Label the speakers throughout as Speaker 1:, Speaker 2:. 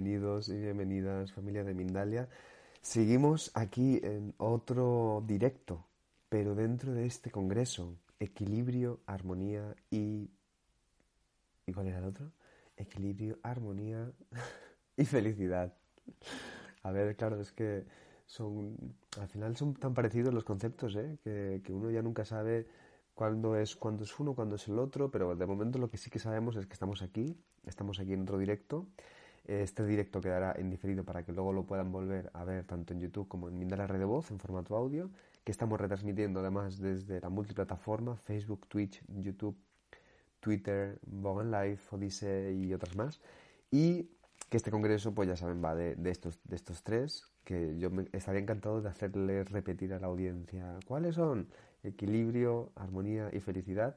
Speaker 1: Bienvenidos y bienvenidas, familia de Mindalia. Seguimos aquí en otro directo, pero dentro de este congreso, equilibrio, armonía y... ¿Y cuál era el otro? Equilibrio, armonía y felicidad. A ver, claro, es que son... Al final son tan parecidos los conceptos, ¿eh? Que, que uno ya nunca sabe cuándo es, cuándo es uno, cuándo es el otro, pero de momento lo que sí que sabemos es que estamos aquí, estamos aquí en otro directo. Este directo quedará en diferido para que luego lo puedan volver a ver tanto en YouTube como en Mindala Red de Voz en formato audio, que estamos retransmitiendo además desde la multiplataforma Facebook, Twitch, YouTube, Twitter, Bogan Live, Odyssey y otras más. Y que este congreso, pues ya saben, va de, estos, de estos tres, que yo estaría encantado de hacerles repetir a la audiencia cuáles son equilibrio, armonía y felicidad.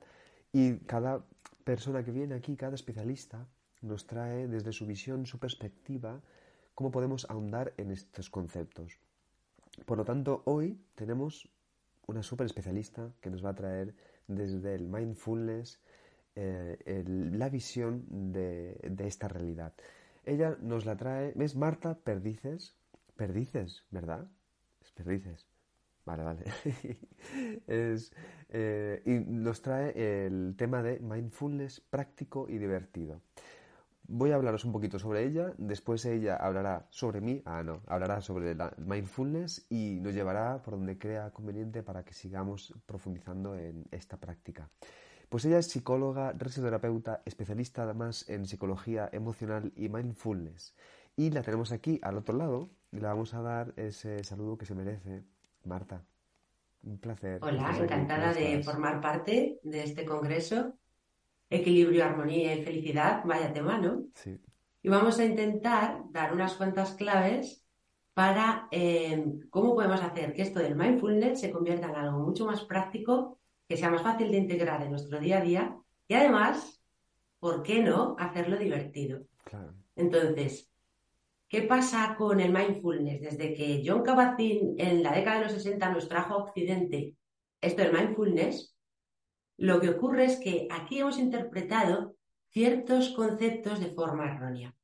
Speaker 1: Y cada persona que viene aquí, cada especialista, nos trae desde su visión, su perspectiva, cómo podemos ahondar en estos conceptos. Por lo tanto, hoy tenemos una super especialista que nos va a traer desde el mindfulness eh, la visión de, esta realidad. Ella nos la trae, ¿ves? Marta Perdices. Perdices, ¿verdad? Es Perdices. Vale, vale. eh, y nos trae el tema de mindfulness práctico y divertido. Voy a hablaros un poquito sobre ella, después ella hablará sobre mí, ah no, hablará sobre la mindfulness y nos llevará por donde crea conveniente para que sigamos profundizando en esta práctica. Pues ella es psicóloga, resoterapeuta, especialista además en psicología emocional y mindfulness. Y la tenemos aquí al otro lado y le vamos a dar ese saludo que se merece Marta, un placer.
Speaker 2: Hola, encantada de formar parte de este congreso. Equilibrio, armonía y felicidad, vaya tema, ¿no?
Speaker 1: Sí.
Speaker 2: Y vamos a intentar dar unas cuantas claves para eh, cómo podemos hacer que esto del mindfulness se convierta en algo mucho más práctico, que sea más fácil de integrar en nuestro día a día y además, ¿por qué no hacerlo divertido?
Speaker 1: Claro.
Speaker 2: Entonces, ¿Qué pasa con el mindfulness? Desde que John Kabat-Zinn en la década de los 60 nos trajo a Occidente esto del mindfulness, lo que ocurre es que aquí hemos interpretado ciertos conceptos de forma errónea.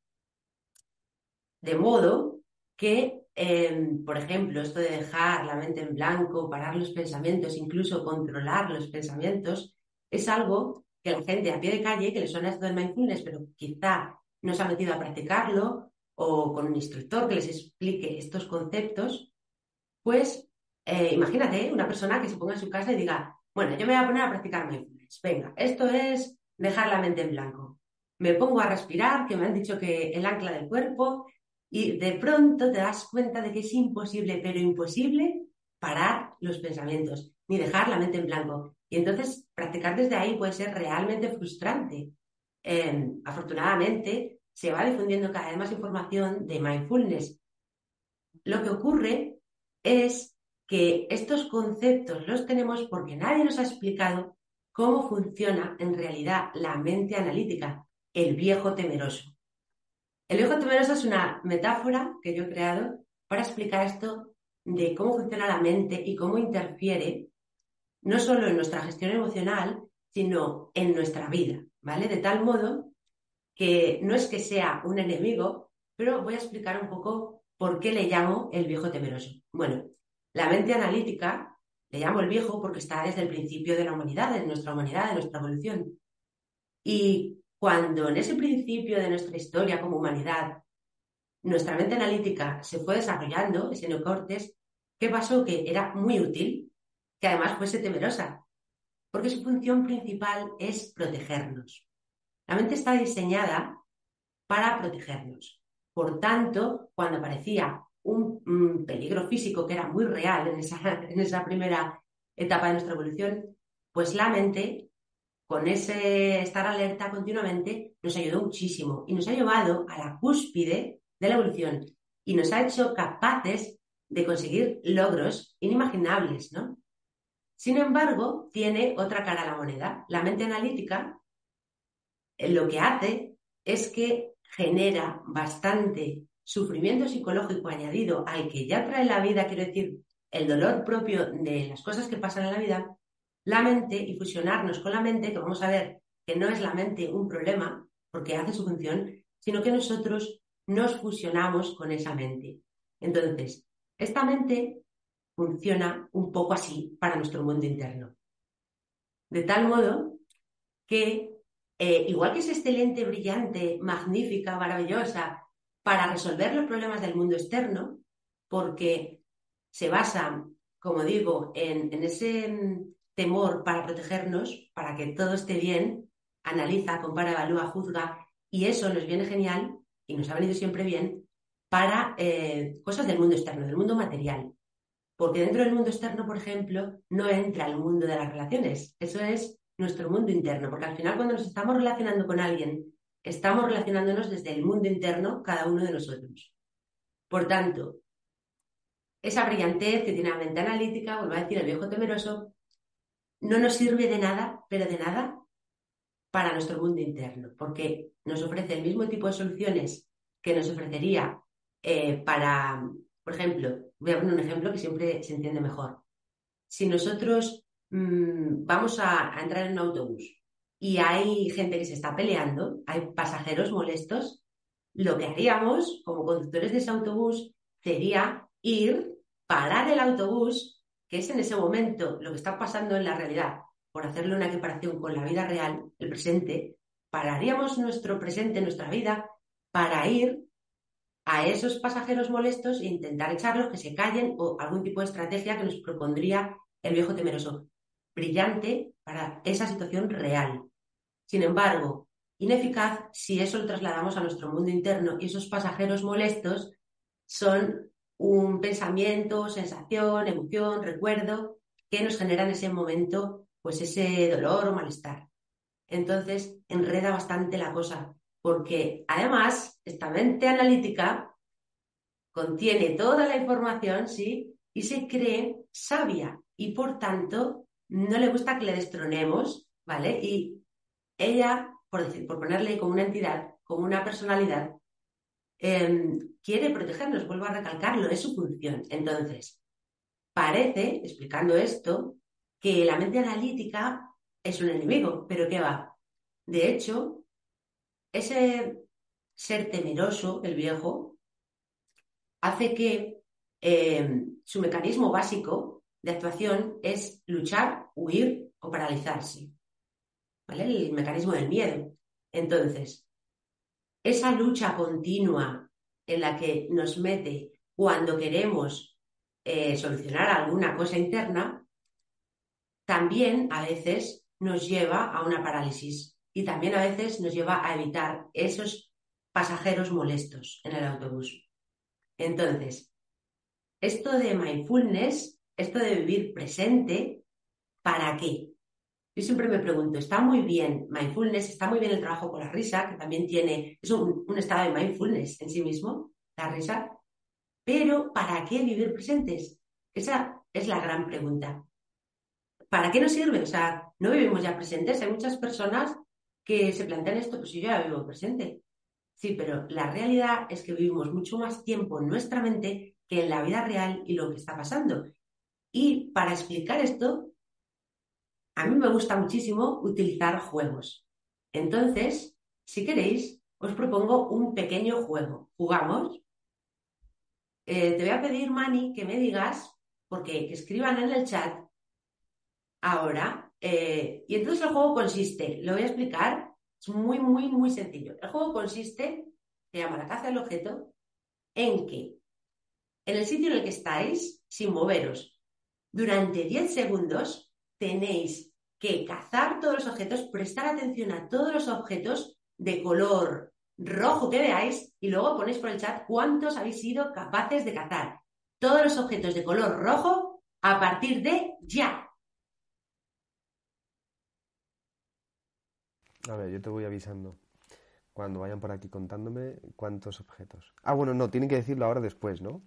Speaker 2: De modo que, em, por ejemplo, esto de dejar la mente en blanco, parar los pensamientos, incluso controlar los pensamientos, es algo que la gente a pie de calle, que le suena esto del mindfulness, pero quizá no se ha metido a practicarlo o con un instructor que les explique estos conceptos, pues eh, imagínate una persona que se ponga en su casa y diga, bueno, yo me voy a poner a practicar mindfulness. Venga, esto es dejar la mente en blanco. Me pongo a respirar, que me han dicho que el ancla del cuerpo, y de pronto te das cuenta de que es imposible, pero imposible, parar los pensamientos, ni dejar la mente en blanco. Y entonces practicar desde ahí puede ser realmente frustrante. Em, afortunadamente, se va difundiendo cada vez más información de mindfulness. Lo que ocurre es que estos conceptos los tenemos porque nadie nos ha explicado cómo funciona en realidad la mente analítica, el viejo temeroso. El viejo temeroso es una metáfora que yo he creado para explicar esto de cómo funciona la mente y cómo interfiere no solo en nuestra gestión emocional, sino en nuestra vida, ¿vale? De tal modo que no es que sea un enemigo, pero voy a explicar un poco por qué le llamo el viejo temeroso. Bueno, la mente analítica le llamo el viejo porque está desde el principio de la humanidad, de nuestra humanidad, de nuestra evolución. Y cuando en ese principio de nuestra historia como humanidad, nuestra mente analítica se fue desarrollando, ese neocortes, ¿qué pasó? Que era muy útil, que además fuese temerosa, porque su función principal es protegernos. La mente está diseñada para protegernos. Por tanto, cuando aparecía un, peligro físico que era muy real en esa, en esa primera etapa de nuestra evolución, pues la mente, con ese estar alerta continuamente, nos ayudó muchísimo y nos ha llevado a la cúspide de la evolución y nos ha hecho capaces de conseguir logros inimaginables, ¿no? Sin embargo, tiene otra cara a la moneda. La mente analítica lo que hace es que genera bastante sufrimiento psicológico añadido al que ya trae la vida, quiero decir, el dolor propio de las cosas que pasan en la vida, la mente y fusionarnos con la mente, que vamos a ver que no es la mente un problema, porque hace su función, sino que nosotros nos fusionamos con esa mente. Entonces, esta mente funciona un poco así para nuestro mundo interno. De tal modo que, eh, igual que es excelente, brillante, magnífica, maravillosa para resolver los problemas del mundo externo, porque se basa, como digo, en, ese mm, temor para protegernos, para que todo esté bien, analiza, compara, evalúa, juzga, y eso nos viene genial y nos ha venido siempre bien para eh, cosas del mundo externo, del mundo material. Porque dentro del mundo externo, por ejemplo, no entra el mundo de las relaciones. Eso es nuestro mundo interno, porque al final cuando nos estamos relacionando con alguien, estamos relacionándonos desde el mundo interno cada uno de nosotros. Por tanto, esa brillantez que tiene la mente analítica, vuelvo a decir el viejo temeroso, no nos sirve de nada, pero de nada, para nuestro mundo interno, porque nos ofrece el mismo tipo de soluciones que nos ofrecería eh, para, por ejemplo, voy a poner un ejemplo que siempre se entiende mejor. Si nosotros mm, vamos a, a entrar en un autobús y hay gente que se está peleando, hay pasajeros molestos, lo que haríamos como conductores de ese autobús sería ir, parar el autobús, que es en ese momento lo que está pasando en la realidad, por hacerle una equiparación con la vida real, el presente, pararíamos nuestro presente, nuestra vida, para ir a esos pasajeros molestos e intentar echarlos que se callen o algún tipo de estrategia que nos propondría el viejo temeroso. Brillante para esa situación real. Sin embargo, ineficaz si eso lo trasladamos a nuestro mundo interno y esos pasajeros molestos son un pensamiento, sensación, emoción, recuerdo que nos genera en ese momento pues ese dolor o malestar. Entonces, enreda bastante la cosa, porque además esta mente analítica contiene toda la información, ¿sí? Y se cree sabia y por tanto no le gusta que le destronemos, ¿vale? Y ella, por, decir, por ponerle como una entidad, como una personalidad, em, quiere protegernos, vuelvo a recalcarlo, es su función. Entonces, parece, explicando esto, que la mente analítica es un enemigo, pero ¿qué va? De hecho, ese ser temeroso, el viejo, hace que eh, su mecanismo básico de actuación es luchar, huir o paralizarse. ¿Vale? El mecanismo del miedo. Entonces, esa lucha continua en la que nos mete cuando queremos eh, solucionar alguna cosa interna, también a veces nos lleva a una parálisis y también a veces nos lleva a evitar esos pasajeros molestos en el autobús. Entonces, esto de mindfulness, esto de vivir presente, ¿para qué? Yo siempre me pregunto, está muy bien mindfulness, está muy bien el trabajo con la risa, que también tiene, es un, un estado de mindfulness en sí mismo, la risa, pero ¿para qué vivir presentes? Esa es la gran pregunta. ¿para qué nos sirve? O sea, no vivimos ya presentes. Hay muchas personas que se plantean esto, pues yo ya vivo presente. Sí, pero la realidad es que vivimos mucho más tiempo en nuestra mente que en la vida real y lo que está pasando. Y para explicar esto, a mí me gusta muchísimo utilizar juegos. Entonces, si queréis, os propongo un pequeño juego. ¿Jugamos? Eh, te voy a pedir, Mani, que me digas, porque que escriban en el chat ahora. Eh, y entonces el juego consiste, lo voy a explicar, es muy, muy, muy sencillo. El juego consiste, se llama la caza del objeto, en que en el sitio en el que estáis, sin moveros, durante 10 segundos tenéis que cazar todos los objetos, prestar atención a todos los objetos de color rojo que veáis y luego ponéis por el chat cuántos habéis sido capaces de cazar. Todos los objetos de color rojo a partir de ya.
Speaker 1: A ver, yo te voy avisando cuando vayan por aquí contándome cuántos objetos. Ah, bueno, no, tienen que decirlo ahora después, ¿no?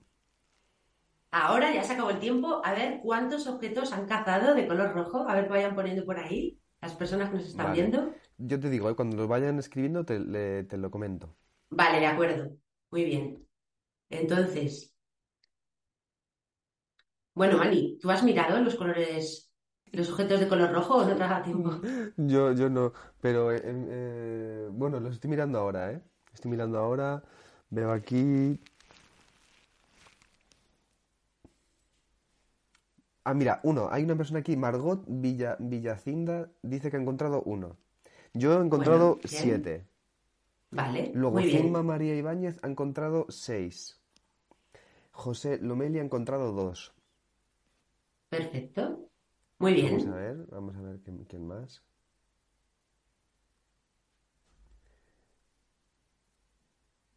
Speaker 2: Ahora ya se acabó el tiempo. A ver cuántos objetos han cazado de color rojo. A ver que vayan poniendo por ahí las personas que nos están viendo.
Speaker 1: Yo te digo, ¿eh? cuando los vayan escribiendo te, te lo comento.
Speaker 2: Vale, de acuerdo. Muy bien. Entonces, bueno, Mani, ¿tú has mirado los colores los sujetos de color rojo o no traga tiempo?
Speaker 1: Yo, yo no, pero eh, eh, bueno, los estoy mirando ahora, ¿eh? Estoy mirando ahora. Veo aquí. Ah, mira, uno. Hay una persona aquí, Margot Villa, Villacinda, dice que ha encontrado uno. Yo he encontrado
Speaker 2: Bueno, bien.
Speaker 1: siete.
Speaker 2: Vale,
Speaker 1: Luego
Speaker 2: muy bien.
Speaker 1: María Ibáñez ha encontrado seis. José Lomeli ha encontrado dos.
Speaker 2: Perfecto. Muy
Speaker 1: Vamos a
Speaker 2: bien.
Speaker 1: ver, vamos a ver quién, quién más.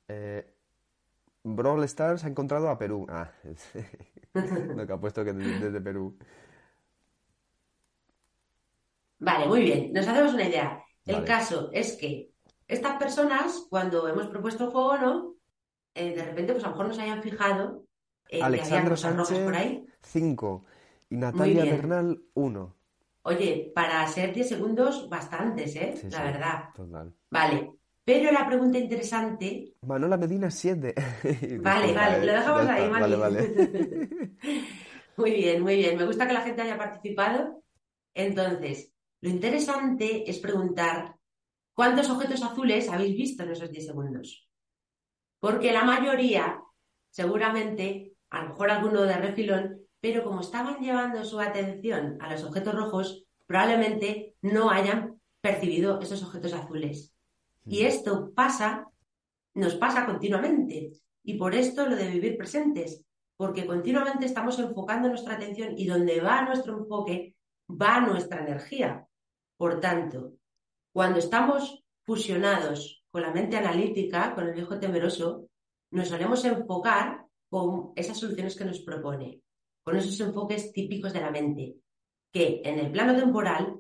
Speaker 1: Eh, Brawl Stars ha encontrado a Perú. Ah, lo que ha puesto que desde, Perú.
Speaker 2: Vale, muy bien. Nos hacemos una idea. El
Speaker 1: Vale.
Speaker 2: caso es que estas personas, cuando hemos propuesto el juego, ¿no? Eh, de repente, pues a lo mejor no se hayan fijado en que había
Speaker 1: Alexandro
Speaker 2: rojas por
Speaker 1: Sánchez,
Speaker 2: ahí.
Speaker 1: 5. Y Natalia. Bernal, 1.
Speaker 2: Oye, para ser 10 segundos, bastantes, ¿eh?
Speaker 1: Sí,
Speaker 2: La
Speaker 1: sí,
Speaker 2: verdad.
Speaker 1: total.
Speaker 2: Vale. Pero la pregunta interesante.
Speaker 1: Manuela Medina, 7.
Speaker 2: Vale, vale, lo dejamos ahí,
Speaker 1: Vale,
Speaker 2: Mani.
Speaker 1: vale.
Speaker 2: Muy bien, muy bien. Me gusta que la gente haya participado. Entonces, lo interesante es preguntar cuántos objetos azules habéis visto en esos 10 segundos. Porque la mayoría, seguramente, a lo mejor alguno de refilón, pero como estaban llevando su atención a los objetos rojos, probablemente no hayan percibido esos objetos azules. Y esto pasa, nos pasa continuamente. Y por esto lo de vivir presentes, porque continuamente estamos enfocando nuestra atención y donde va nuestro enfoque, va nuestra energía. Por tanto, cuando estamos fusionados con la mente analítica, con el viejo temeroso, nos solemos enfocar con esas soluciones que nos propone, con esos enfoques típicos de la mente, que en el plano temporal,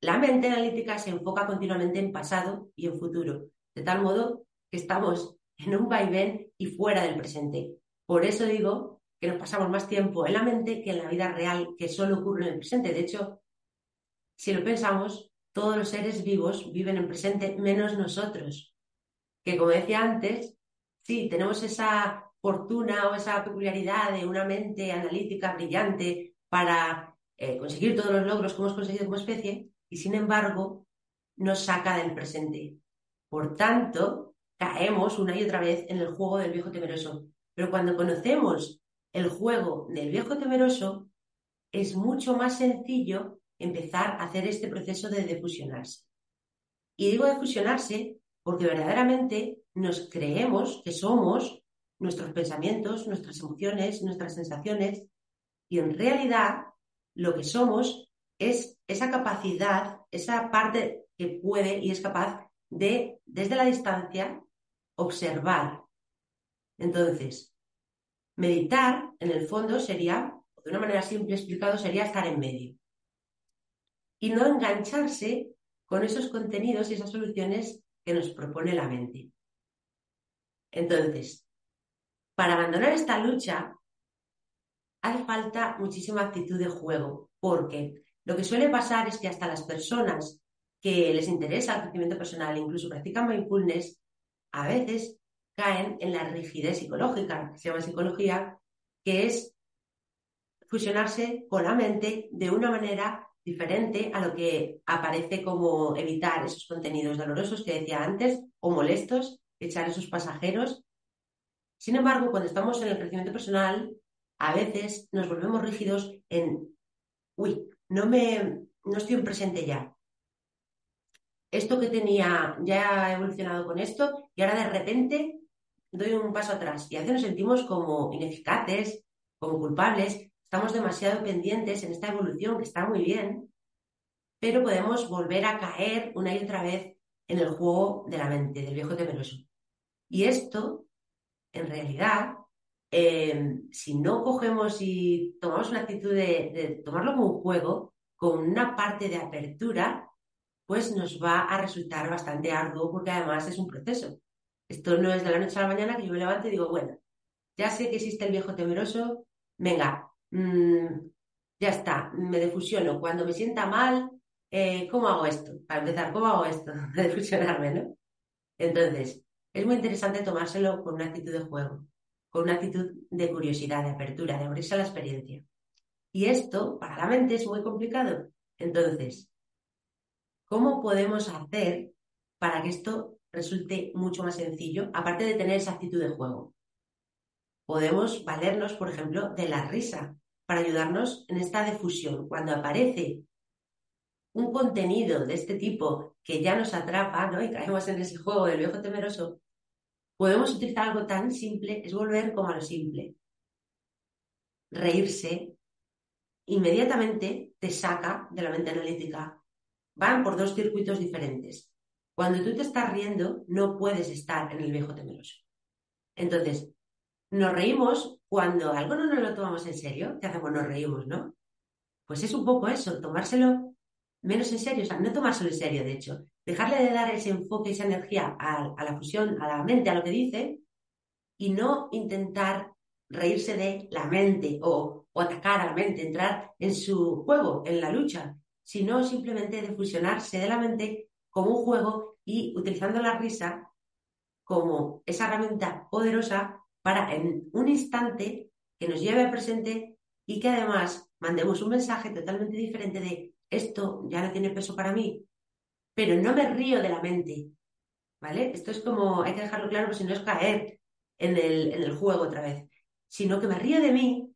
Speaker 2: la mente analítica se enfoca continuamente en pasado y en futuro, de tal modo que estamos en un vaivén y fuera del presente. Por eso digo que nos pasamos más tiempo en la mente que en la vida real, que solo ocurre en el presente. De hecho, si lo pensamos, todos los seres vivos viven en presente, menos nosotros, que como decía antes, sí, tenemos esa fortuna o esa peculiaridad de una mente analítica brillante para eh, conseguir todos los logros que hemos conseguido como especie, y sin embargo nos saca del presente. Por tanto, caemos una y otra vez en el juego del viejo temeroso. Pero cuando conocemos el juego del viejo temeroso, es mucho más sencillo empezar a hacer este proceso de defusionarse. Y digo defusionarse porque verdaderamente nos creemos que somos nuestros pensamientos, nuestras emociones, nuestras sensaciones, y en realidad lo que somos es esa capacidad, esa parte que puede y es capaz de, desde la distancia, observar. Entonces, meditar, en el fondo, sería, de una manera simple explicado, sería estar en medio. Y no engancharse con esos contenidos y esas soluciones que nos propone la mente. Entonces, para abandonar esta lucha, hace falta muchísima actitud de juego, porque lo que suele pasar es que hasta las personas que les interesa el crecimiento personal, incluso practican mindfulness, a veces caen en la rigidez psicológica, que se llama psicología, que es fusionarse con la mente de una manera diferente a lo que aparece como evitar esos contenidos dolorosos que decía antes o molestos, echar esos pasajeros. Sin embargo, cuando estamos en el crecimiento personal, a veces nos volvemos rígidos en, uy, no me, no estoy en presente ya. Esto que tenía ya ha evolucionado con esto y ahora de repente doy un paso atrás y a nos sentimos como ineficaces, como culpables, estamos demasiado pendientes en esta evolución que está muy bien, pero podemos volver a caer una y otra vez en el juego de la mente, del viejo temeroso. Y esto, en realidad, eh, si no cogemos y tomamos una actitud de, de tomarlo como un juego, con una parte de apertura, pues nos va a resultar bastante arduo porque además es un proceso. Esto no es de la noche a la mañana que yo me levanto y digo, bueno, ya sé que existe el viejo temeroso, venga, mmm, ya está, me defusiono. Cuando me sienta mal, eh, ¿cómo hago esto? Para empezar, ¿cómo hago esto? Defusionarme, ¿no? Entonces, es muy interesante tomárselo con una actitud de juego, con una actitud de curiosidad, de apertura, de abrirse a la experiencia. Y esto, para la mente, es muy complicado. Entonces, ¿cómo podemos hacer para que esto resulte mucho más sencillo, aparte de tener esa actitud de juego. Podemos valernos, por ejemplo, de la risa para ayudarnos en esta difusión. Cuando aparece un contenido de este tipo que ya nos atrapa ¿no? y caemos en ese juego del viejo temeroso, podemos utilizar algo tan simple, es volver como a lo simple. Reírse inmediatamente te saca de la mente analítica. Van por dos circuitos diferentes. Cuando tú te estás riendo, no puedes estar en el viejo temeroso. Entonces, nos reímos cuando algo no nos lo tomamos en serio. ¿Qué hacemos? Nos reímos, ¿no? Pues es un poco eso, tomárselo menos en serio, o sea, no tomárselo en serio, de hecho, dejarle de dar ese enfoque, esa energía a, la fusión, a la mente, a lo que dice, y no intentar reírse de la mente o, o, atacar a la mente, entrar en su juego, en la lucha, sino simplemente de fusionarse de la mente como un juego y utilizando la risa como esa herramienta poderosa para en un instante que nos lleve al presente y que además mandemos un mensaje totalmente diferente de esto ya no tiene peso para mí, pero no me río de la mente, ¿vale? Esto es como, hay que dejarlo claro, porque si no es caer en el, en el juego otra vez, sino que me río de mí,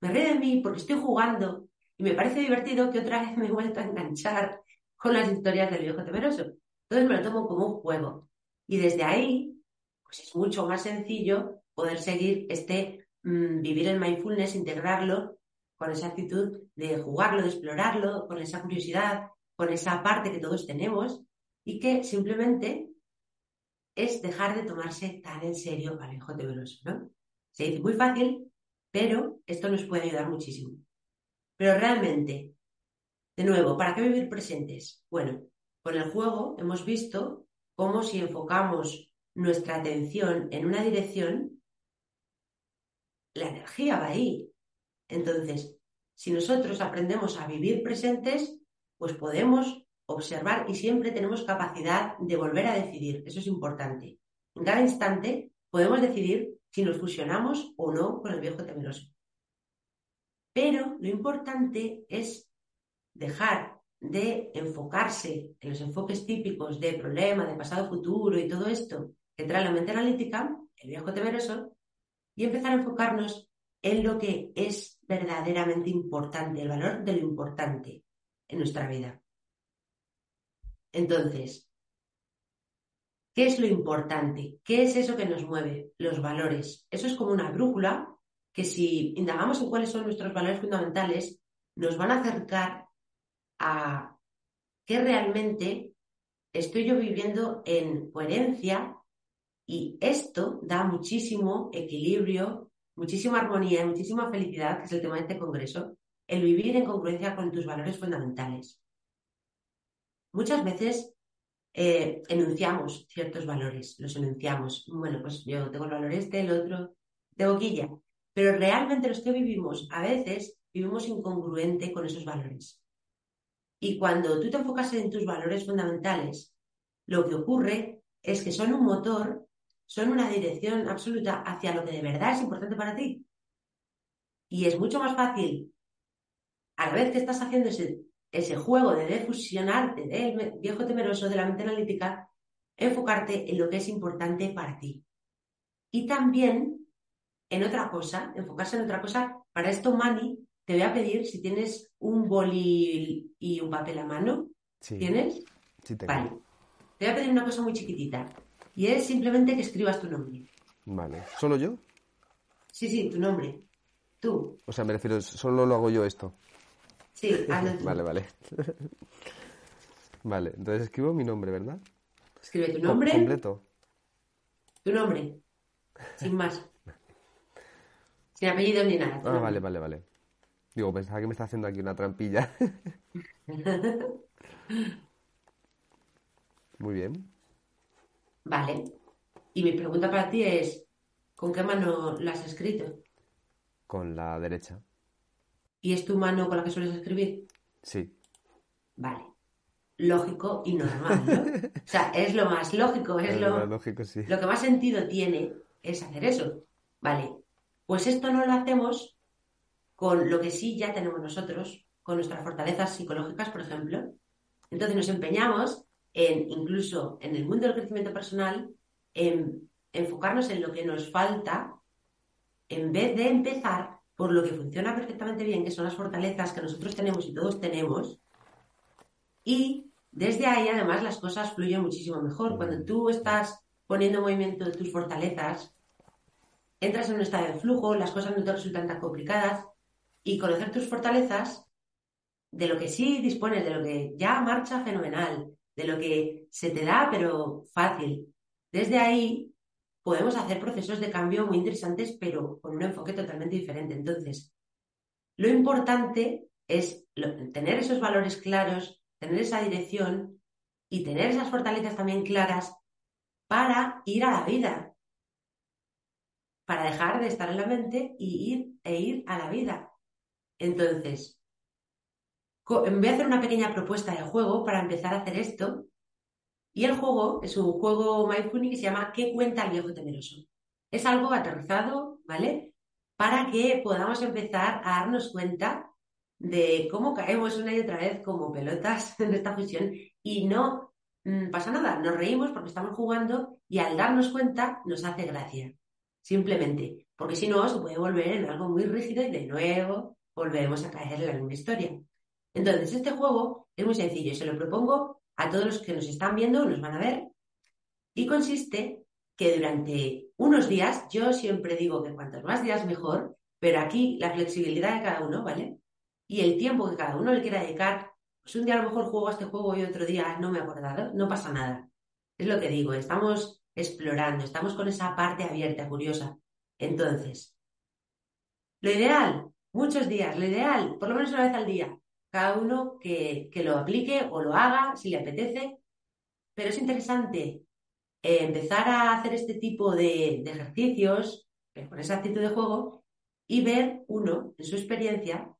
Speaker 2: me río de mí porque estoy jugando y me parece divertido que otra vez me he vuelto a enganchar con las historias del viejo temeroso. Entonces me lo tomo como un juego. Y desde ahí, pues es mucho más sencillo poder seguir este mm, vivir el mindfulness, integrarlo con esa actitud de jugarlo, de explorarlo, con esa curiosidad, con esa parte que todos tenemos y que simplemente es dejar de tomarse tan en serio al hijo temeroso, ¿no? Se dice muy fácil, pero esto nos puede ayudar muchísimo. Pero realmente, de nuevo, ¿para qué vivir presentes? Bueno, con el juego hemos visto cómo si enfocamos nuestra atención en una dirección, la energía va ahí. Entonces, si nosotros aprendemos a vivir presentes, pues podemos observar y siempre tenemos capacidad de volver a decidir. Eso es importante. En cada instante podemos decidir si nos fusionamos o no con el viejo temeroso. Pero lo importante es dejar de enfocarse en los enfoques típicos de problema, de pasado, futuro y todo esto que trae la mente analítica, el viejo temeroso, y empezar a enfocarnos en lo que es verdaderamente importante, el valor de lo importante en nuestra vida. Entonces, ¿qué es lo importante? ¿Qué es eso que nos mueve? Los valores. Eso es como una brújula que si indagamos en cuáles son nuestros valores fundamentales, nos van a acercar a qué realmente estoy yo viviendo en coherencia y esto da muchísimo equilibrio, muchísima armonía, muchísima felicidad, que es el tema de este congreso, el vivir en congruencia con tus valores fundamentales. Muchas veces eh, enunciamos ciertos valores, los enunciamos. Bueno, pues yo tengo el valor este, el otro, de boquilla. Pero realmente los que vivimos, a veces vivimos incongruente con esos valores. Y cuando tú te enfocas en tus valores fundamentales, lo que ocurre es que son un motor son una dirección absoluta hacia lo que de verdad es importante para ti. Y es mucho más fácil, a la vez que estás haciendo ese, ese juego de defusionarte del viejo temeroso de la mente analítica, enfocarte en lo que es importante para ti. Y también en otra cosa, enfocarse en otra cosa. Para esto, Mani, te voy a pedir si tienes un boli y un papel a mano. ¿Tienes?
Speaker 1: Sí, tengo.
Speaker 2: Vale. Te voy a pedir una cosa muy chiquitita. Y es simplemente que escribas tu nombre.
Speaker 1: Vale. ¿Solo yo?
Speaker 2: Sí, sí, tu nombre. Tú.
Speaker 1: O sea, me refiero, solo lo hago yo esto.
Speaker 2: Sí.
Speaker 1: Vale, vale. vale, entonces escribo mi nombre, ¿verdad?
Speaker 2: Escribe tu nombre.
Speaker 1: Completo.
Speaker 2: Tu nombre. Sin más. Sin apellido ni nada.
Speaker 1: Ah, vale, vale, vale. Digo, pensaba que me está haciendo aquí una trampilla. Muy bien.
Speaker 2: Vale. Y mi pregunta para ti es, ¿con qué mano la has escrito?
Speaker 1: Con la derecha.
Speaker 2: ¿Y es tu mano con la que sueles escribir?
Speaker 1: Sí.
Speaker 2: Vale. Lógico y normal, ¿no? O sea, es lo más lógico, es
Speaker 1: Es
Speaker 2: lo,
Speaker 1: más lógico, sí.
Speaker 2: lo que más sentido tiene es hacer eso. Vale. Pues esto no lo hacemos con lo que sí ya tenemos nosotros, con nuestras fortalezas psicológicas, por ejemplo. Entonces nos empeñamos en incluso en el mundo del crecimiento personal, en enfocarnos en lo que nos falta en vez de empezar por lo que funciona perfectamente bien, que son las fortalezas que nosotros tenemos y todos tenemos, y desde ahí además las cosas fluyen muchísimo mejor. Cuando tú estás poniendo en movimiento tus fortalezas, entras en un estado de flujo, las cosas no te resultan tan complicadas y conocer tus fortalezas, de lo que sí dispones, de lo que ya marcha fenomenal, de lo que se te da pero fácil. Desde ahí podemos hacer procesos de cambio muy interesantes, pero con un enfoque totalmente diferente. Entonces, lo importante es tener esos valores claros, tener esa dirección y tener esas fortalezas también claras para ir a la vida, para dejar de estar en la mente y ir e ir a la vida. Entonces, voy a hacer una pequeña propuesta de juego para empezar a hacer esto y el juego es un juego mindfulness que se llama ¿Qué cuenta el viejo temeroso? Es algo aterrizado, ¿vale? Para que podamos empezar a darnos cuenta de cómo caemos una y otra vez como pelotas en esta fusión y no mm, pasa nada, nos reímos porque estamos jugando y al darnos cuenta nos hace gracia, simplemente, porque si no se puede volver en algo muy rígido y de nuevo volveremos a caer en la misma historia. Entonces, este juego es muy sencillo, se lo propongo a todos los que nos están viendo, nos van a ver, y consiste que durante unos días, yo siempre digo que cuantos más días mejor, pero aquí la flexibilidad de cada uno, ¿vale? Y el tiempo que cada uno le quiera dedicar, pues un día a lo mejor juego a este juego y otro día no me he acordado, no pasa nada. Es lo que digo, estamos explorando, estamos con esa parte abierta, curiosa. Entonces, lo ideal, muchos días, lo ideal, por lo menos una vez al día, cada uno que, lo aplique o lo haga si le apetece, pero es interesante eh, empezar a hacer este tipo de, ejercicios eh, con esa actitud de juego y ver uno en su experiencia,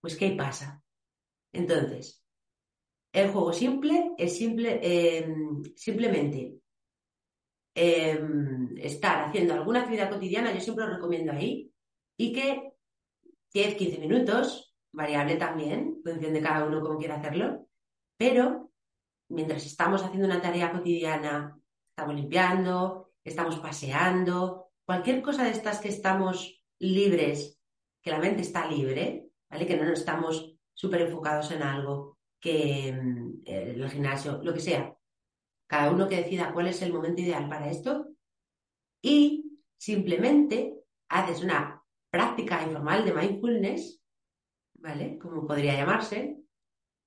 Speaker 2: pues qué pasa. Entonces, el juego simple es simple, em, simplemente em, estar haciendo alguna actividad cotidiana, yo siempre lo recomiendo ahí, y que 10-15 minutos variable también, función de cada uno como quiera hacerlo, pero mientras estamos haciendo una tarea cotidiana, estamos limpiando, estamos paseando, cualquier cosa de estas que estamos libres, que la mente está libre, ¿vale? Que no estamos súper enfocados en algo, que mm, el gimnasio, lo que sea. Cada uno que decida cuál es el momento ideal para esto y simplemente haces una práctica informal de mindfulness ¿vale? Como podría llamarse,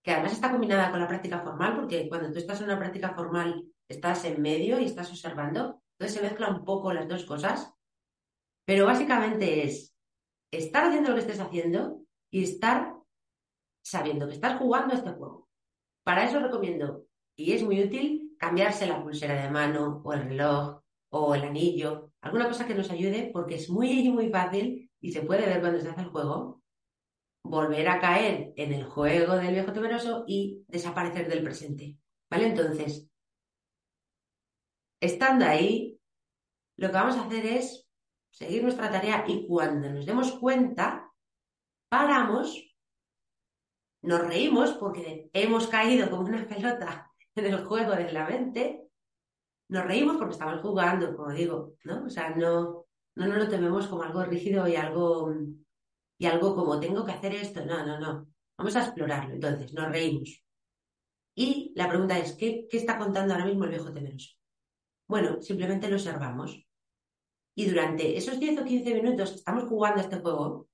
Speaker 2: que además está combinada con la práctica formal, porque cuando tú estás en una práctica formal estás en medio y estás observando, entonces se mezclan un poco las dos cosas, pero básicamente es estar haciendo lo que estés haciendo y estar sabiendo que estás jugando a este juego. Para eso recomiendo, y es muy útil, cambiarse la pulsera de mano o el reloj o el anillo, alguna cosa que nos ayude porque es muy, muy fácil y se puede ver cuando se hace el juego volver a caer en el juego del viejo temeroso y desaparecer del presente. ¿Vale? Entonces, estando ahí, lo que vamos a hacer es seguir nuestra tarea y cuando nos demos cuenta, paramos, nos reímos porque hemos caído como una pelota en el juego de la mente, nos reímos porque estamos jugando, como digo, ¿no? O sea, no, no nos lo tememos como algo rígido y algo y algo como tengo que hacer esto. No, no, no. Vamos a explorarlo. Entonces, nos reímos. Y la pregunta es, ¿qué, qué está contando ahora mismo el viejo temeroso? Bueno, simplemente lo observamos. Y durante esos 10 o 15 minutos que estamos jugando este juego,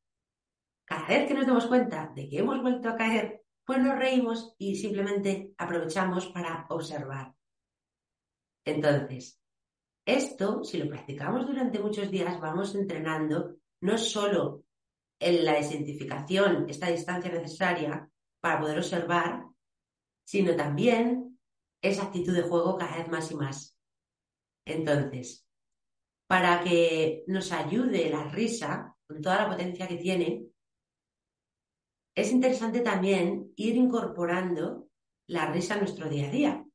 Speaker 2: cada vez que nos damos cuenta de que hemos vuelto a caer, pues nos reímos y simplemente aprovechamos para observar. Entonces, esto, si lo practicamos durante muchos días, vamos entrenando no solo en la desidentificación, esta distancia necesaria para poder observar, sino también esa actitud de juego cada vez más y más. Entonces, para que nos ayude la risa, con toda la potencia que tiene, es interesante también ir incorporando la risa a nuestro día a día.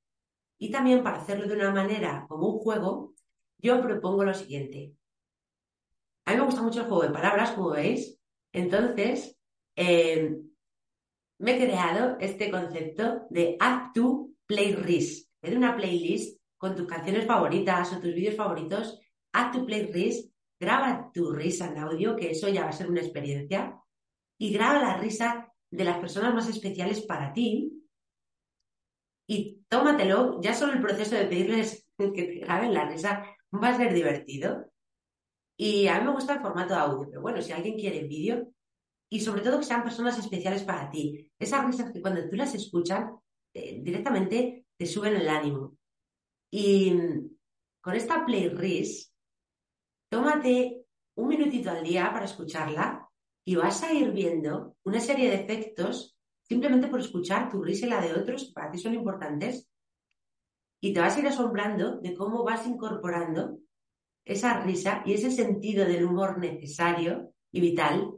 Speaker 2: Y también para hacerlo de una manera como un juego, yo propongo lo siguiente. A mí me gusta mucho el juego de palabras, como veis, entonces, eh, me he creado este concepto de Act to Play Risk. haz una playlist con tus canciones favoritas o tus vídeos favoritos, haz tu playlist, graba tu risa en audio, que eso ya va a ser una experiencia, y graba la risa de las personas más especiales para ti y tómatelo, ya solo el proceso de pedirles que te graben la risa va a ser divertido. Y a mí me gusta el formato audio, pero bueno, si alguien quiere vídeo, y sobre todo que sean personas especiales para ti, esas risas que cuando tú las escuchas eh, directamente te suben el ánimo. Y con esta playlist, tómate un minutito al día para escucharla y vas a ir viendo una serie de efectos simplemente por escuchar tu risa y la de otros que para ti son importantes. Y te vas a ir asombrando de cómo vas incorporando esa risa y ese sentido del humor necesario y vital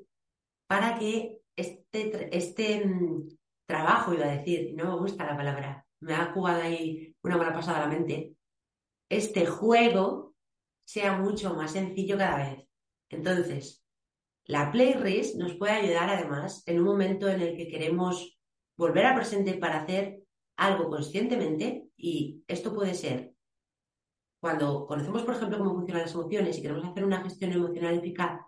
Speaker 2: para que este, este mm, trabajo, iba a decir, no me gusta la palabra, me ha jugado ahí una mala pasada a la mente, este juego sea mucho más sencillo cada vez. Entonces, la playlist nos puede ayudar además en un momento en el que queremos volver al presente para hacer algo conscientemente y esto puede ser cuando conocemos, por ejemplo, cómo funcionan las emociones y queremos hacer una gestión emocional eficaz,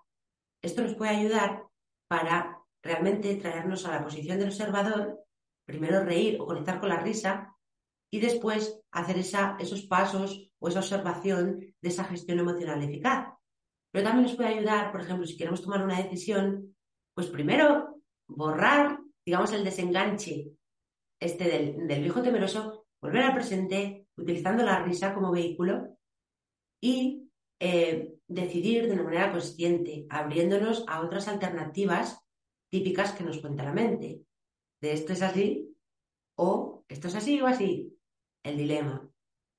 Speaker 2: esto nos puede ayudar para realmente traernos a la posición del observador, primero reír o conectar con la risa y después hacer esos pasos o esa observación de esa gestión emocional eficaz. Pero también nos puede ayudar, por ejemplo, si queremos tomar una decisión, pues primero borrar, digamos, el desenganche este del, viejo temeroso, volver al presente, utilizando la risa como vehículo y eh, decidir de una manera consciente, abriéndonos a otras alternativas típicas que nos cuenta la mente. De esto es así o esto es así o así. El dilema.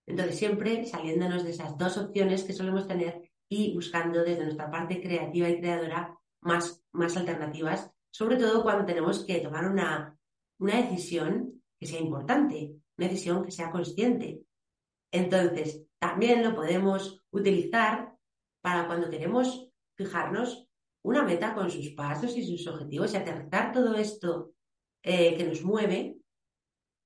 Speaker 2: Entonces, siempre saliéndonos de esas dos opciones que solemos tener y buscando desde nuestra parte creativa y creadora más, más alternativas, sobre todo cuando tenemos que tomar una, una decisión que sea importante, una decisión que sea consciente. Entonces, también lo podemos utilizar para cuando queremos fijarnos una meta con sus pasos y sus objetivos y aterrizar todo esto eh, que nos mueve,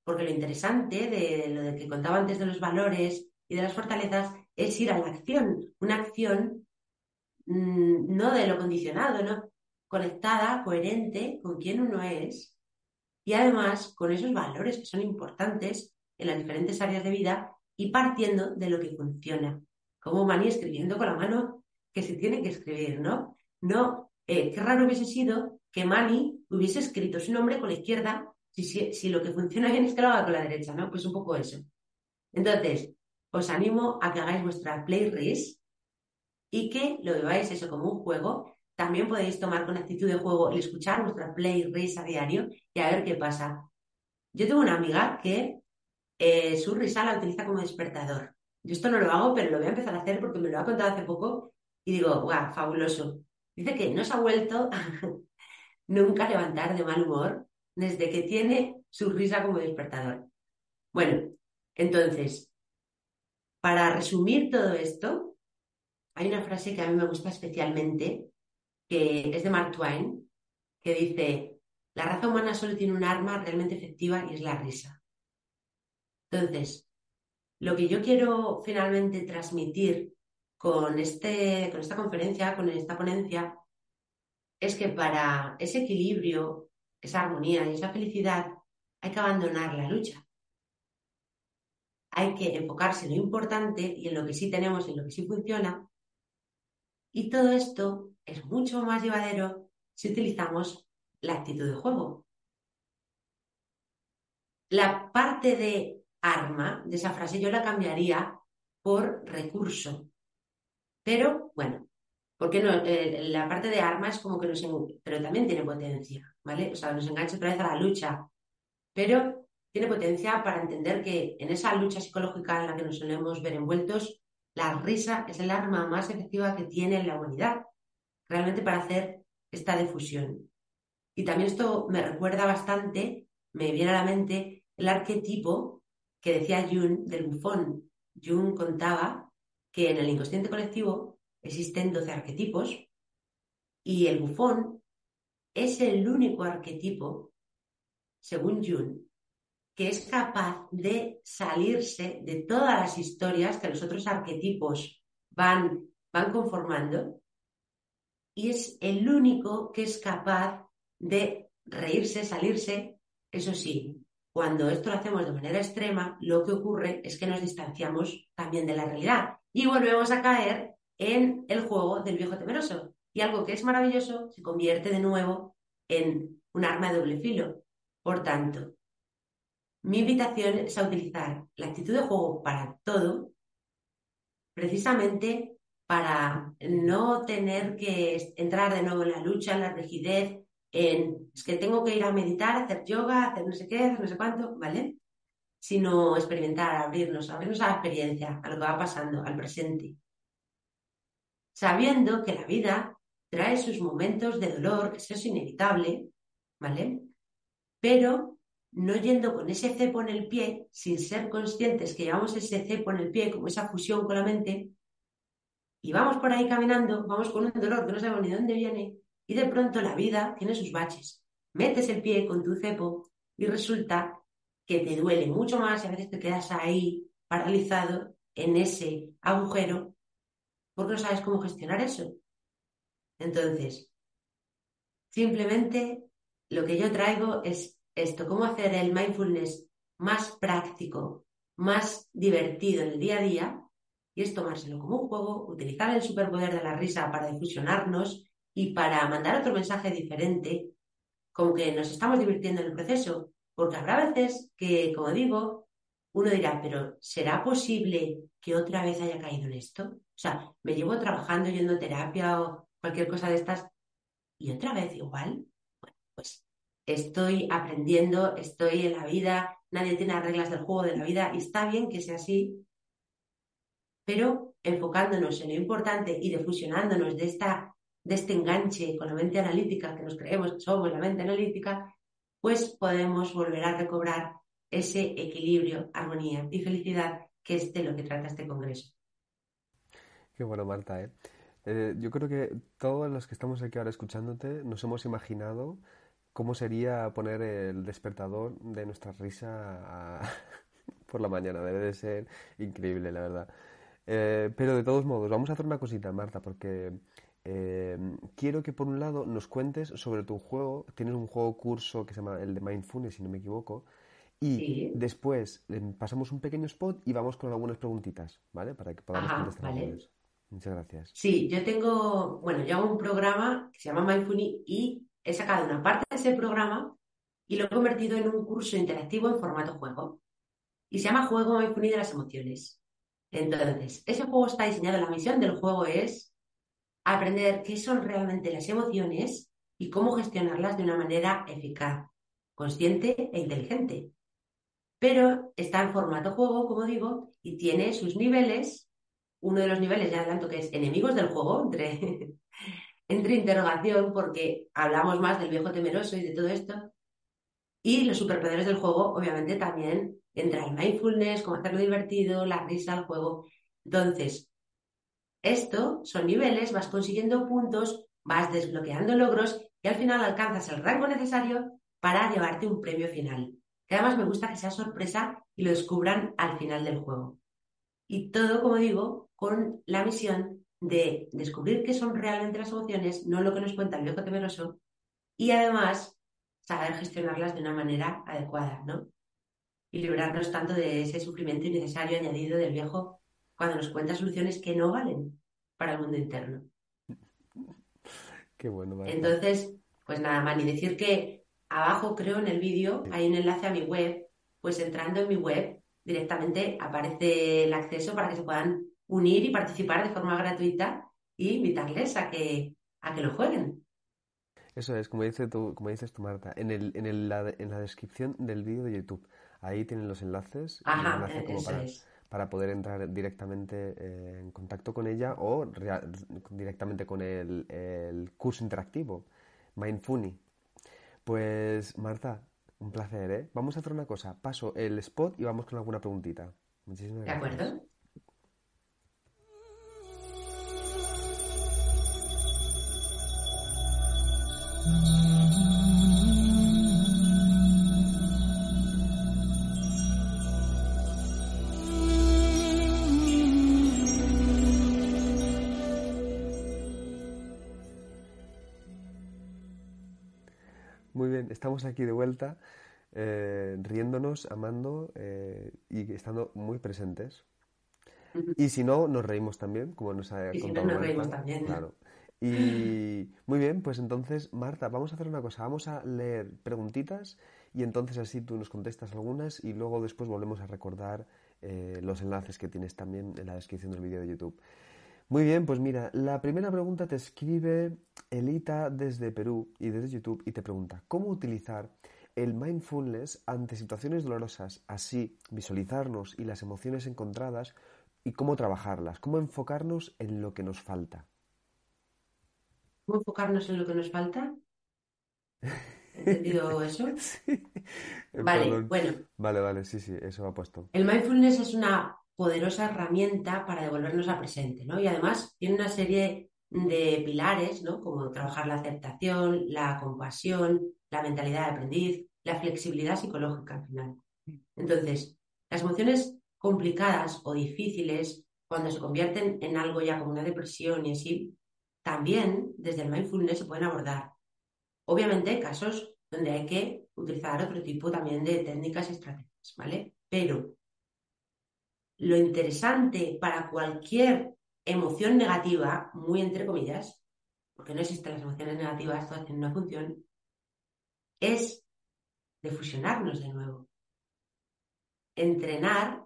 Speaker 2: porque lo interesante de lo de que contaba antes de los valores y de las fortalezas es ir a la acción, una acción mm, no de lo condicionado, ¿no? conectada, coherente con quien uno es y además con esos valores que son importantes en las diferentes áreas de vida y partiendo de lo que funciona. Como Mani escribiendo con la mano que se tiene que escribir, ¿no? No, eh, qué raro hubiese sido que Mani hubiese escrito su nombre con la izquierda si, si, lo que funciona bien es que lo haga con la derecha, ¿no? Pues un poco eso. Entonces, os animo a que hagáis vuestra playlist y que lo veáis eso como un juego. También podéis tomar con actitud de juego y escuchar vuestra playlist a diario y a ver qué pasa. Yo tengo una amiga que eh, su risa la utiliza como despertador. Yo esto no lo hago, pero lo voy a empezar a hacer porque me lo ha contado hace poco y digo, guau, fabuloso. Dice que no se ha vuelto nunca a levantar de mal humor desde que tiene su risa como despertador. Bueno, entonces, para resumir todo esto, hay una frase que a mí me gusta especialmente, que es de Mark Twain, que dice, la raza humana solo tiene un arma realmente efectiva y es la risa. Entonces, lo que yo quiero finalmente transmitir con, este, con esta conferencia, con esta ponencia, es que para ese equilibrio, esa armonía y esa felicidad hay que abandonar la lucha hay que enfocarse en lo importante y en lo que sí tenemos, en lo que sí funciona. Y todo esto es mucho más llevadero si utilizamos la actitud de juego. La parte de arma de esa frase yo la cambiaría por recurso. Pero bueno, porque no, eh, la parte de arma es como que nos pero también tiene potencia, ¿vale? O sea, nos engancha otra vez a la lucha. Pero tiene potencia para entender que en esa lucha psicológica en la que nos solemos ver envueltos, la risa es el arma más efectiva que tiene la humanidad, realmente para hacer esta difusión. Y también esto me recuerda bastante, me viene a la mente el arquetipo que decía Jung del bufón. Jung contaba que en el inconsciente colectivo existen 12 arquetipos y el bufón es el único arquetipo, según Jung, que es capaz de salirse de todas las historias que los otros arquetipos van, van conformando y es el único que es capaz de reírse, salirse, eso sí, cuando esto lo hacemos de manera extrema, lo que ocurre es que nos distanciamos también de la realidad y volvemos a caer en el juego del viejo temeroso. Y algo que es maravilloso se convierte de nuevo en un arma de doble filo. Por tanto, mi invitación es a utilizar la actitud de juego para todo, precisamente para no tener que entrar de nuevo en la lucha, en la rigidez, en es que tengo que ir a meditar, hacer yoga, hacer no sé qué, hacer no sé cuánto, ¿vale? Sino experimentar, abrirnos, abrirnos a la experiencia, a lo que va pasando, al presente. Sabiendo que la vida trae sus momentos de dolor, que eso es inevitable, ¿vale? Pero no yendo con ese cepo en el pie, sin ser conscientes que llevamos ese cepo en el pie, como esa fusión con la mente, y vamos por ahí caminando, vamos con un dolor que no sabemos ni de dónde viene, y de pronto la vida tiene sus baches. Metes el pie con tu cepo y resulta que te duele mucho más y a veces te quedas ahí paralizado en ese agujero porque no sabes cómo gestionar eso. Entonces, simplemente lo que yo traigo es esto, cómo hacer el mindfulness más práctico, más divertido en el día a día, y es tomárselo como un juego, utilizar el superpoder de la risa para difusionarnos y para mandar otro mensaje diferente, como que nos estamos divirtiendo en el proceso, porque habrá veces que, como digo, uno dirá, pero ¿será posible que otra vez haya caído en esto? O sea, me llevo trabajando, yendo a terapia o cualquier cosa de estas, y otra vez igual. Bueno, pues estoy aprendiendo, estoy en la vida, nadie tiene las reglas del juego de la vida, y está bien que sea así, pero enfocándonos en lo importante y defusionándonos de esta de este enganche con la mente analítica, que nos creemos que somos la mente analítica, pues podemos volver a recobrar ese equilibrio, armonía y felicidad que es de lo que trata este congreso.
Speaker 1: Qué bueno, Marta. ¿eh? Eh, yo creo que todos los que estamos aquí ahora escuchándote nos hemos imaginado cómo sería poner el despertador de nuestra risa por la mañana. Debe de ser increíble, la verdad. Eh, pero de todos modos, vamos a hacer una cosita, Marta, porque eh, quiero que por un lado nos cuentes sobre tu juego. Tienes un juego curso que se llama el de Mindfulness, si no me equivoco. Y después pasamos un pequeño spot y vamos con algunas preguntitas, ¿vale? Para que podamos contestar vale. Muchas gracias.
Speaker 2: Sí, yo tengo, bueno, yo hago un programa que se llama Mindfulness y he sacado una parte de ese programa y lo he convertido en un curso interactivo en formato juego. Y se llama Juego Mindfulness de las Emociones. Entonces, ese juego está diseñado, la misión del juego es aprender qué son realmente las emociones y cómo gestionarlas de una manera eficaz, consciente e inteligente. Pero está en formato juego, como digo, y tiene sus niveles. Uno de los niveles, ya adelanto, que es enemigos del juego, entre, entre interrogación, porque hablamos más del viejo temeroso y de todo esto. Y los superpoderes del juego, obviamente, también entra el mindfulness, cómo hacerlo divertido, la risa, el juego. Entonces, esto son niveles, vas consiguiendo puntos, vas desbloqueando logros y al final alcanzas el rango necesario para llevarte un premio final. Que además me gusta que sea sorpresa y lo descubran al final del juego. Y todo, como digo, con la misión de descubrir qué son realmente las emociones, no lo que nos cuenta el viejo temeroso, y además saber gestionarlas de una manera adecuada, ¿no? Y librarnos tanto de ese sufrimiento innecesario añadido del viejo cuando nos cuenta soluciones que no valen para el mundo interno.
Speaker 1: Qué bueno.
Speaker 2: Entonces, pues nada más, ni decir que abajo creo en el vídeo hay un enlace a mi web, pues entrando en mi web directamente aparece el acceso para que se puedan unir y participar de forma gratuita y invitarles a que, a que lo jueguen.
Speaker 1: Eso es, como, dice tú, como dices tú, Marta, en, el, en, el, la, en la descripción del vídeo de YouTube. Ahí tienen los enlaces.
Speaker 2: Ajá, eso es
Speaker 1: para poder entrar directamente eh, en contacto con ella o directamente con el, curso interactivo, Mindfunny. Pues Marta, un placer, ¿eh? Vamos a hacer una cosa. Paso el spot y vamos con alguna preguntita.
Speaker 2: Muchísimas gracias. De acuerdo.
Speaker 1: Estamos aquí de vuelta, eh, riéndonos, amando eh, y estando muy presentes. Y si no, nos reímos también, como nos ha
Speaker 2: Y si no,
Speaker 1: contado
Speaker 2: nos
Speaker 1: Marta.
Speaker 2: reímos también.
Speaker 1: Claro. Y muy bien, pues entonces, Marta, vamos a hacer una cosa. Vamos a leer preguntitas y entonces así tú nos contestas algunas y luego después volvemos a recordar eh, los enlaces que tienes también en la descripción del vídeo de YouTube. Muy bien, pues mira, la primera pregunta te escribe Elita desde Perú y desde YouTube y te pregunta, ¿cómo utilizar el mindfulness ante situaciones dolorosas, así visualizarnos y las emociones encontradas y cómo trabajarlas, cómo enfocarnos en lo que nos falta?
Speaker 2: ¿Cómo enfocarnos en lo que nos falta? ¿Entendido eso?
Speaker 1: Sí.
Speaker 2: Vale,
Speaker 1: perdón.
Speaker 2: bueno,
Speaker 1: Vale, vale, sí, sí, eso ha puesto.
Speaker 2: el mindfulness es una poderosa herramienta para devolvernos al presente, ¿no? Y además tiene una serie de pilares, ¿no? Como trabajar la aceptación, la compasión, la mentalidad de aprendiz, la flexibilidad psicológica al final. Entonces, las emociones complicadas o difíciles, cuando se convierten en algo ya como una depresión y así, también desde el mindfulness se pueden abordar. Obviamente hay casos donde hay que utilizar otro tipo también de técnicas y estrategias, ¿vale? Pero lo interesante para cualquier emoción negativa, muy entre comillas, porque no existen las emociones negativas, todas tienen una función, es de fusionarnos de nuevo. Entrenar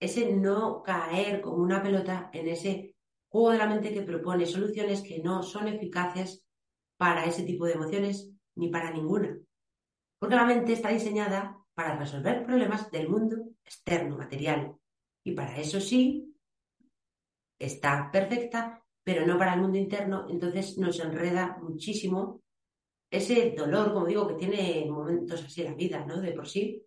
Speaker 2: ese no caer como una pelota en ese juego de la mente que propone soluciones que no son eficaces para ese tipo de emociones ni para ninguna. Porque la mente está diseñada para resolver problemas del mundo externo, material. Y para eso sí, está perfecta, pero no para el mundo interno. Entonces nos enreda muchísimo ese dolor, como digo, que tiene momentos así la vida, ¿no? De por sí.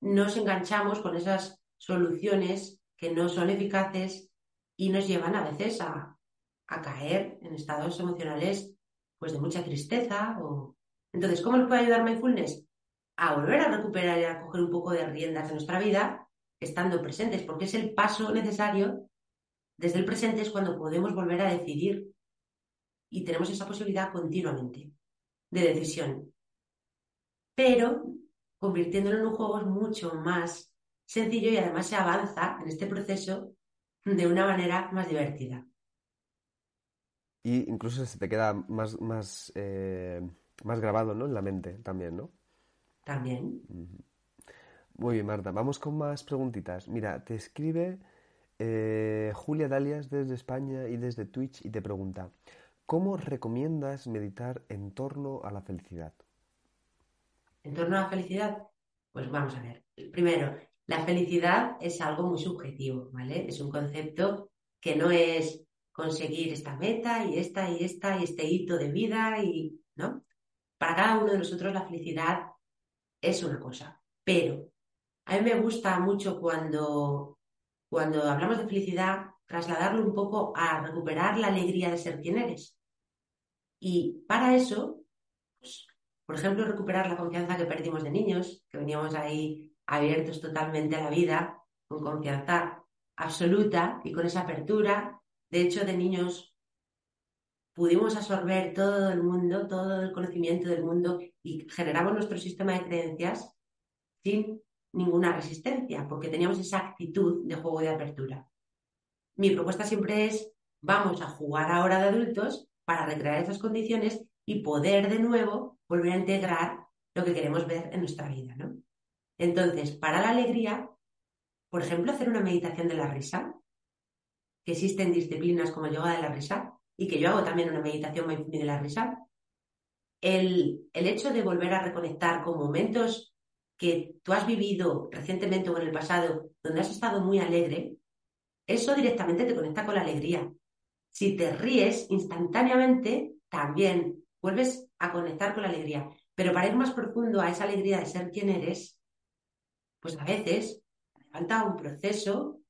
Speaker 2: Nos enganchamos con esas soluciones que no son eficaces y nos llevan a veces a, a caer en estados emocionales pues de mucha tristeza o... Entonces, ¿cómo nos puede ayudar mindfulness? A volver a recuperar y a coger un poco de riendas de nuestra vida estando presentes, porque es el paso necesario desde el presente es cuando podemos volver a decidir y tenemos esa posibilidad continuamente de decisión. Pero convirtiéndolo en un juego es mucho más sencillo y además se avanza en este proceso de una manera más divertida.
Speaker 1: Y incluso se te queda más, más, eh, más grabado, ¿no? En la mente también, ¿no?
Speaker 2: También.
Speaker 1: Muy bien, Marta. Vamos con más preguntitas. Mira, te escribe eh, Julia Dalias desde España y desde Twitch y te pregunta, ¿cómo recomiendas meditar en torno a la felicidad?
Speaker 2: En torno a la felicidad, pues vamos a ver. Primero, la felicidad es algo muy subjetivo, ¿vale? Es un concepto que no es conseguir esta meta y esta y esta y este hito de vida y, ¿no? Para cada uno de nosotros la felicidad es una cosa, pero a mí me gusta mucho cuando, cuando hablamos de felicidad, trasladarlo un poco a recuperar la alegría de ser quien eres. Y para eso, pues, por ejemplo, recuperar la confianza que perdimos de niños, que veníamos ahí abiertos totalmente a la vida, con confianza absoluta y con esa apertura. De hecho, de niños pudimos absorber todo el mundo, todo el conocimiento del mundo y generamos nuestro sistema de creencias sin ninguna resistencia, porque teníamos esa actitud de juego de apertura. Mi propuesta siempre es, vamos a jugar ahora de adultos para recrear esas condiciones y poder de nuevo volver a integrar lo que queremos ver en nuestra vida, ¿no? Entonces, para la alegría, por ejemplo, hacer una meditación de la risa, que existen disciplinas como el yoga de la risa, y que yo hago también una meditación de la risa, el, el hecho de volver a reconectar con momentos que tú has vivido recientemente o en el pasado, donde has estado muy alegre, eso directamente te conecta con la alegría. Si te ríes instantáneamente, también vuelves a conectar con la alegría. Pero para ir más profundo a esa alegría de ser quien eres, pues a veces falta un proceso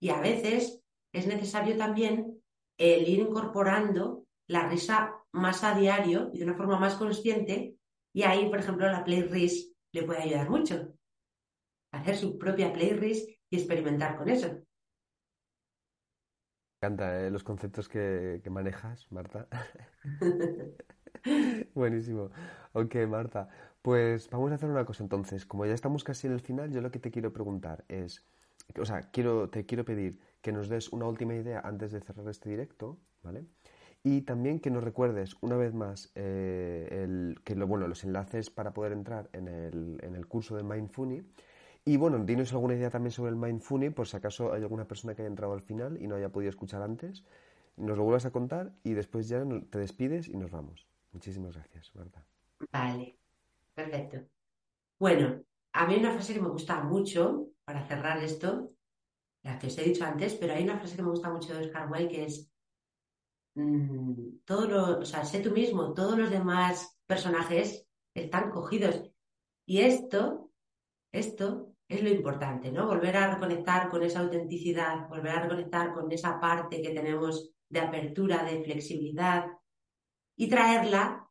Speaker 2: y a veces es necesario también el ir incorporando la risa más a diario y de una forma más consciente. Y ahí, por ejemplo, la playlist le puede ayudar mucho. Hacer su propia playlist y experimentar con eso.
Speaker 1: Me encanta, ¿eh? los conceptos que, que manejas, Marta. Buenísimo. Ok, Marta. Pues vamos a hacer una cosa entonces. Como ya estamos casi en el final, yo lo que te quiero preguntar es, o sea, quiero, te quiero pedir que nos des una última idea antes de cerrar este directo, ¿vale? Y también que nos recuerdes una vez más eh, el, que lo, bueno, los enlaces para poder entrar en el, en el curso de Mindfunny. Y bueno, dinos alguna idea también sobre el Mindfunny, por si acaso hay alguna persona que haya entrado al final y no haya podido escuchar antes. Nos lo vuelvas a contar y después ya te despides y nos vamos. Muchísimas gracias, Marta.
Speaker 2: Vale, perfecto. Bueno, a mí hay una frase que me gusta mucho para cerrar esto, la que os he dicho antes, pero hay una frase que me gusta mucho de Oscar Wilde que es Mm, todo lo, o sea, sé tú mismo, todos los demás personajes están cogidos. Y esto, esto es lo importante, ¿no? Volver a reconectar con esa autenticidad, volver a reconectar con esa parte que tenemos de apertura, de flexibilidad y traerla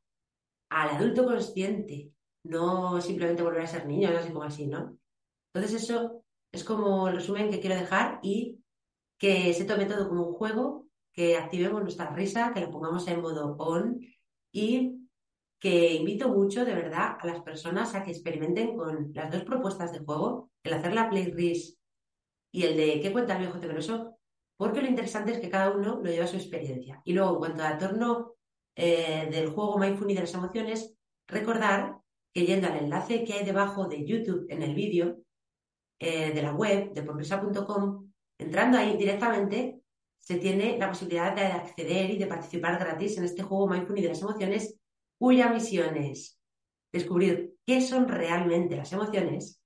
Speaker 2: al adulto consciente, no simplemente volver a ser niño, así como así, ¿no? Entonces eso es como el resumen que quiero dejar y que se tome todo como un juego que activemos nuestra risa, que la pongamos en modo on y que invito mucho de verdad a las personas a que experimenten con las dos propuestas de juego, el hacer la playlist y el de qué cuenta el viejo temeroso, porque lo interesante es que cada uno lo lleva a su experiencia. Y luego, en cuanto al torno eh, del juego Mindful y de las emociones, recordar que yendo al enlace que hay debajo de YouTube en el vídeo, eh, de la web de progresa.com, entrando ahí directamente, se tiene la posibilidad de acceder y de participar gratis en este juego Mindful de las emociones, cuya misión es descubrir qué son realmente las emociones,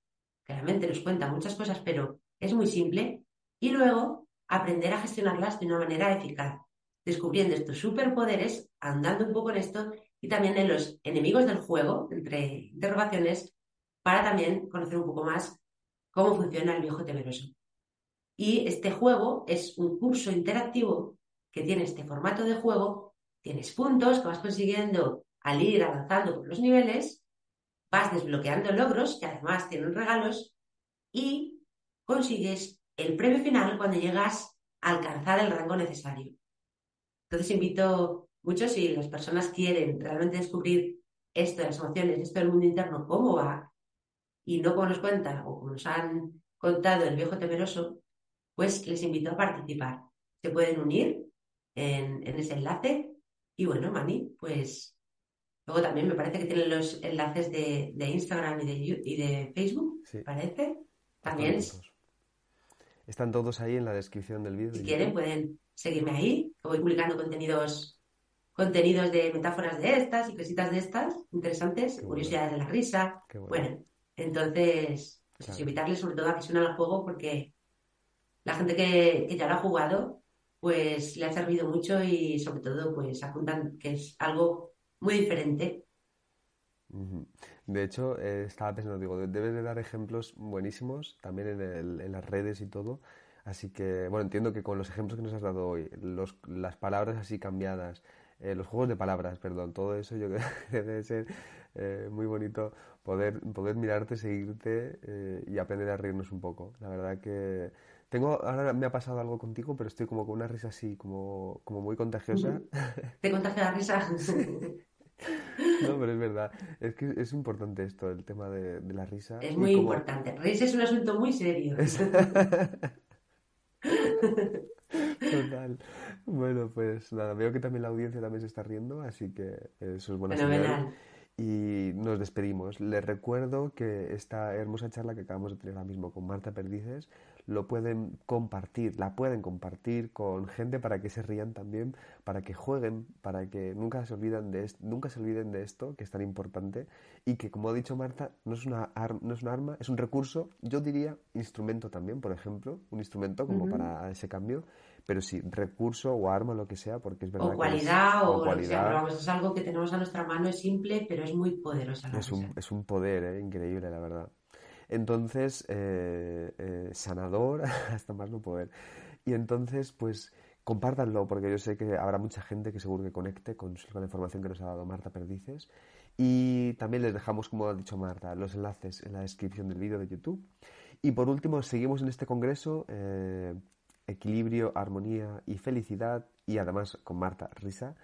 Speaker 2: que la nos cuenta muchas cosas, pero es muy simple, y luego aprender a gestionarlas de una manera eficaz, descubriendo estos superpoderes, andando un poco en esto, y también en los enemigos del juego, entre interrogaciones, para también conocer un poco más cómo funciona el viejo temeroso. Y este juego es un curso interactivo que tiene este formato de juego. Tienes puntos que vas consiguiendo al ir avanzando por los niveles, vas desbloqueando logros que además tienen regalos y consigues el premio final cuando llegas a alcanzar el rango necesario. Entonces invito mucho si las personas quieren realmente descubrir esto de las emociones, esto del mundo interno, cómo va, y no como nos cuentan o como nos han contado el viejo temeroso, pues les invito a participar. Se pueden unir en, ese enlace y bueno, Mani, pues luego también me parece que tienen los enlaces de, Instagram y de, y de Facebook, parece. También.
Speaker 1: Están todos ahí en la descripción del vídeo.
Speaker 2: Si quieren pueden seguirme ahí, voy publicando contenidos contenidos de metáforas de estas y cositas de estas, interesantes, curiosidades de la risa. Bueno. entonces, pues invitarles sobre todo a que se unan al juego porque la gente que, ya lo ha jugado, pues le ha servido mucho y sobre todo, pues apuntan que es algo muy diferente.
Speaker 1: De hecho, eh, estaba pensando, digo, debes de dar ejemplos buenísimos también en, el, en, las redes y todo. Así que, bueno, entiendo que con los ejemplos que nos has dado hoy, los, las palabras así cambiadas, eh, los juegos de palabras, perdón, todo eso yo creo que debe ser eh, muy bonito poder, poder mirarte, seguirte y aprender a reírnos un poco. La verdad que tengo, ahora me ha pasado algo contigo, pero estoy como con una risa así, como, como muy contagiosa.
Speaker 2: ¿Te contagia la risa?
Speaker 1: No, pero es verdad. Es que es importante esto, el tema de, la risa.
Speaker 2: Es muy importante. Reírse es un asunto muy serio.
Speaker 1: Total. Bueno, pues nada, veo que también la audiencia también se está riendo, así que eso es buena
Speaker 2: Fenomenal
Speaker 1: y nos despedimos. Les recuerdo que esta hermosa charla que acabamos de tener ahora mismo con Marta Perdices lo pueden compartir, la pueden compartir con gente para que se rían también, para que jueguen, para que nunca se olviden de esto, nunca se olviden de esto que es tan importante y que como ha dicho Marta no es una no es un arma, es un recurso, yo diría instrumento también, por ejemplo, un instrumento como para ese cambio pero sí, recurso o arma, lo que sea, porque es verdad.
Speaker 2: O cualidad, o, cualidad. es algo que tenemos a nuestra mano, es simple, pero es muy poderosa.
Speaker 1: es, un, es un poder ¿eh? increíble, la verdad. Entonces, eh, eh, sanador, hasta más no poder. Y entonces, pues, compártanlo, porque yo sé que habrá mucha gente que seguro que conecte con, la información que nos ha dado Marta Perdices. Y también les dejamos, como ha dicho Marta, los enlaces en la descripción del vídeo de YouTube. Y por último, seguimos en este congreso equilibrio, armonía y felicidad, y además con Marta, risa.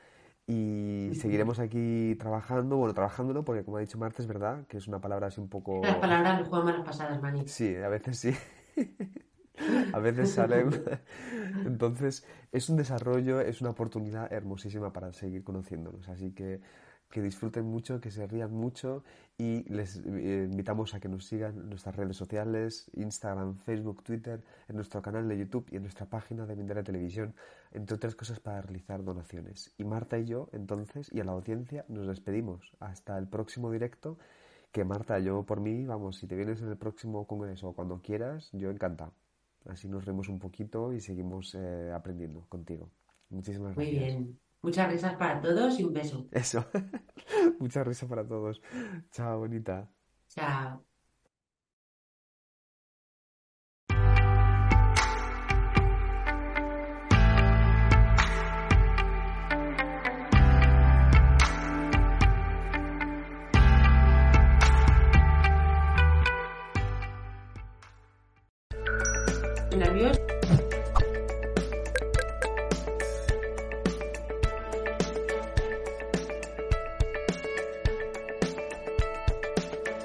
Speaker 1: Y seguiremos aquí trabajando, bueno, trabajándolo, porque como ha dicho Marta, es verdad que es una palabra así un poco...
Speaker 2: Las palabras juegan malas pasadas, Mani.
Speaker 1: Sí, a veces sí. a veces salen. Entonces, es un desarrollo, es una oportunidad hermosísima para seguir conociéndonos. Así que que disfruten mucho, que se rían mucho y les eh, invitamos a que nos sigan en nuestras redes sociales, Instagram, Facebook, Twitter, en nuestro canal de YouTube y en nuestra página de Mindera Televisión, entre otras cosas para realizar donaciones. Y Marta y yo, entonces, y a la audiencia, nos despedimos. Hasta el próximo directo, que Marta, yo por mí, vamos, si te vienes en el próximo congreso o cuando quieras, yo encantado. Así nos reímos un poquito y seguimos eh, aprendiendo contigo. Muchísimas
Speaker 2: Muy
Speaker 1: gracias.
Speaker 2: bien. Muchas risas para todos y un beso.
Speaker 1: Eso. Mucha risa para todos. Chao, bonita.
Speaker 2: Chao.